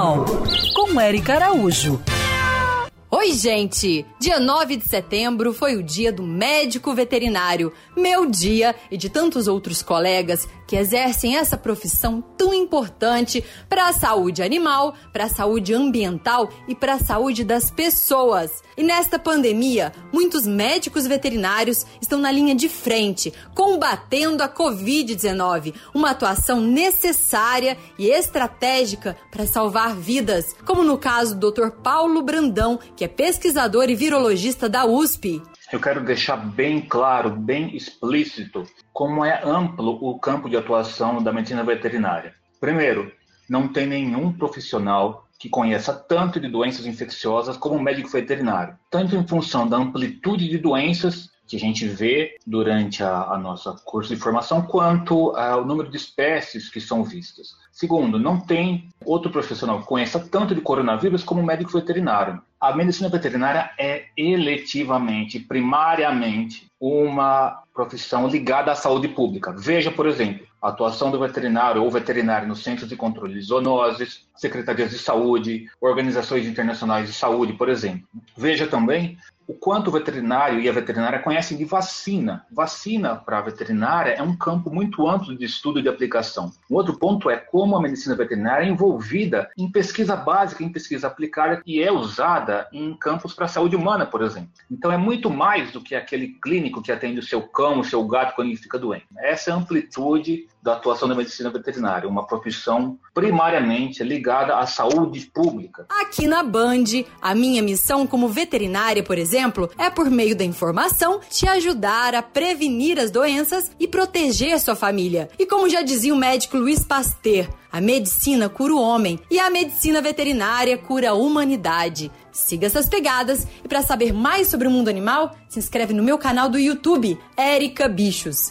Animal, com Eric Araújo. Oi, gente! Dia 9 de setembro foi o dia do médico veterinário, meu dia e de tantos outros colegas que exercem essa profissão tão importante para a saúde animal, para a saúde ambiental e para a saúde das pessoas. E nesta pandemia, muitos médicos veterinários estão na linha de frente, combatendo a Covid-19, uma atuação necessária e estratégica para salvar vidas, como no caso do Dr. Paulo Brandão, que é pesquisador e virologista da USP eu quero deixar bem claro, bem explícito, como é amplo o campo de atuação da medicina veterinária. Primeiro, não tem nenhum profissional que conheça tanto de doenças infecciosas como o médico veterinário, tanto em função da amplitude de doenças que a gente vê durante a, a nossa curso de formação, quanto ao número de espécies que são vistas. Segundo, não tem outro profissional que conheça tanto de coronavírus como o médico veterinário. A medicina veterinária é eletivamente, primariamente, uma profissão ligada à saúde pública. Veja, por exemplo, a atuação do veterinário ou veterinário nos centros de controle de zoonoses, secretarias de saúde, organizações internacionais de saúde, por exemplo. Veja também o quanto o veterinário e a veterinária conhecem de vacina. Vacina para a veterinária é um campo muito amplo de estudo e de aplicação. Um outro ponto é como a medicina veterinária é envolvida em pesquisa básica, em pesquisa aplicada, e é usada em campos para a saúde humana, por exemplo. Então é muito mais do que aquele clínico que atende o seu cão, o seu gato quando ele fica doente. Essa amplitude da atuação da medicina veterinária, uma profissão primariamente ligada à saúde pública. Aqui na Band, a minha missão como veterinária, por exemplo, é por meio da informação te ajudar a prevenir as doenças e proteger sua família. E como já dizia o médico Luiz Pasteur, a medicina cura o homem e a medicina veterinária cura a humanidade. Siga essas pegadas e para saber mais sobre o mundo animal, se inscreve no meu canal do YouTube, Érica Bichos.